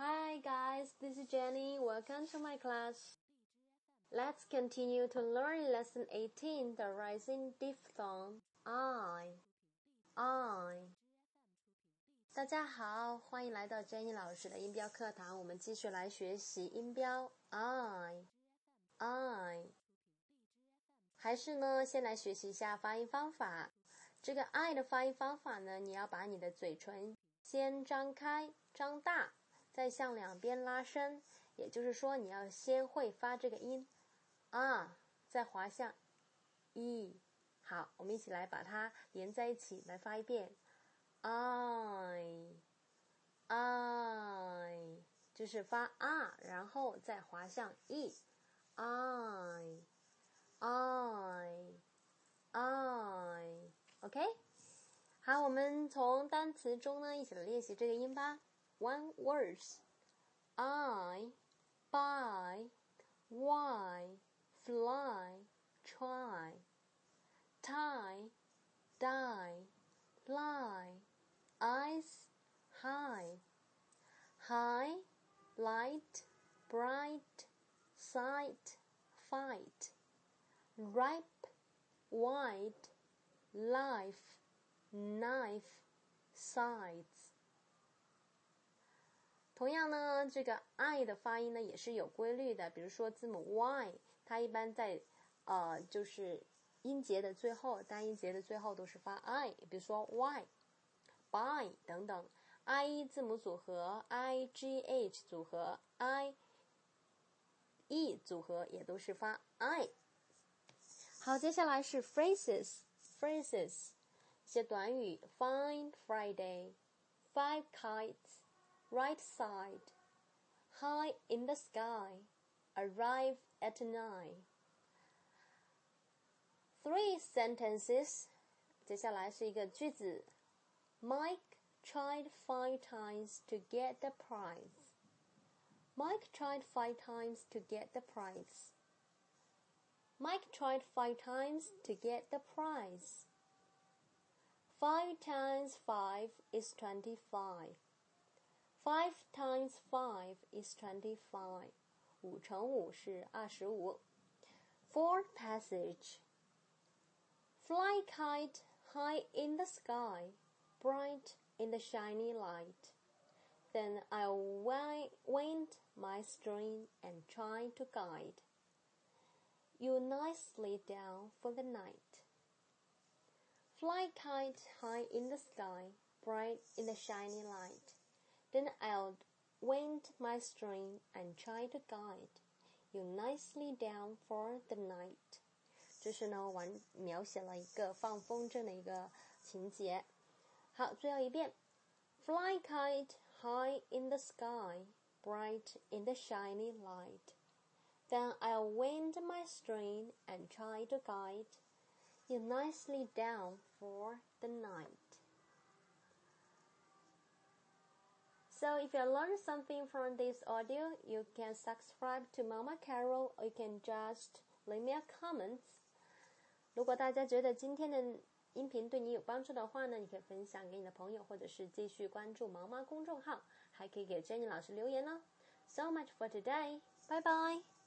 Hi guys, this is Jenny. Welcome to my class. Let's continue to learn lesson 18, the rising diphthong I. I. 大家好，欢迎来到 Jenny 老师的音标课堂。我们继续来学习音标 I。I。还是呢，先来学习一下发音方法。这个 I 的发音方法呢，你要把你的嘴唇先张开、张大，再向两边拉伸。也就是说，你要先会发这个音啊，再滑向 e。好，我们一起来把它连在一起来发一遍，I，I，就是发啊，然后再滑向 e，I，I，I。OK，好，我们从单词中呢一起来练习这个音吧。One words. I, buy why fly try. Tie die lie. Eyes high. High light bright sight fight. Ripe white life, knife, sides。同样呢，这个 i 的发音呢也是有规律的。比如说字母 y，它一般在呃就是音节的最后，单音节的最后都是发 i。比如说 y，by 等等，ie 字母组合，i g h 组合，i e 组合也都是发 i。好，接下来是 phrases。phrases，一些短语：fine Friday, five kites, right side, high in the sky, arrive at nine. Three sentences，接下来是一个句子：Mike tried five times to get the prize. Mike tried five times to get the prize. Mike tried five times to get the prize. Five times five is twenty-five. Five times five is twenty-five. 五乘五是二十五。Fourth passage. Fly kite high in the sky, bright in the shiny light. Then I'll wind my string and try to guide you nicely down for the night. Fly kite high in the sky, bright in the shining light. Then I'll wind my string and try to guide you nicely down for the night. 这是呢完描写了一个放风筝的一个情节。好，最后一遍。Fly kite high in the sky, bright in the shiny light. Then I'll wind my string and try to guide you nicely down for the night. So if you learn something from this audio, you can subscribe to Mama Carol or you can just leave me a comment. 如果大家觉得今天的音频对你有帮助的话呢，你可以分享给你的朋友，或者是继续关注毛妈公众号，还可以给 Jenny 老师留言哦。So much for today. Bye bye.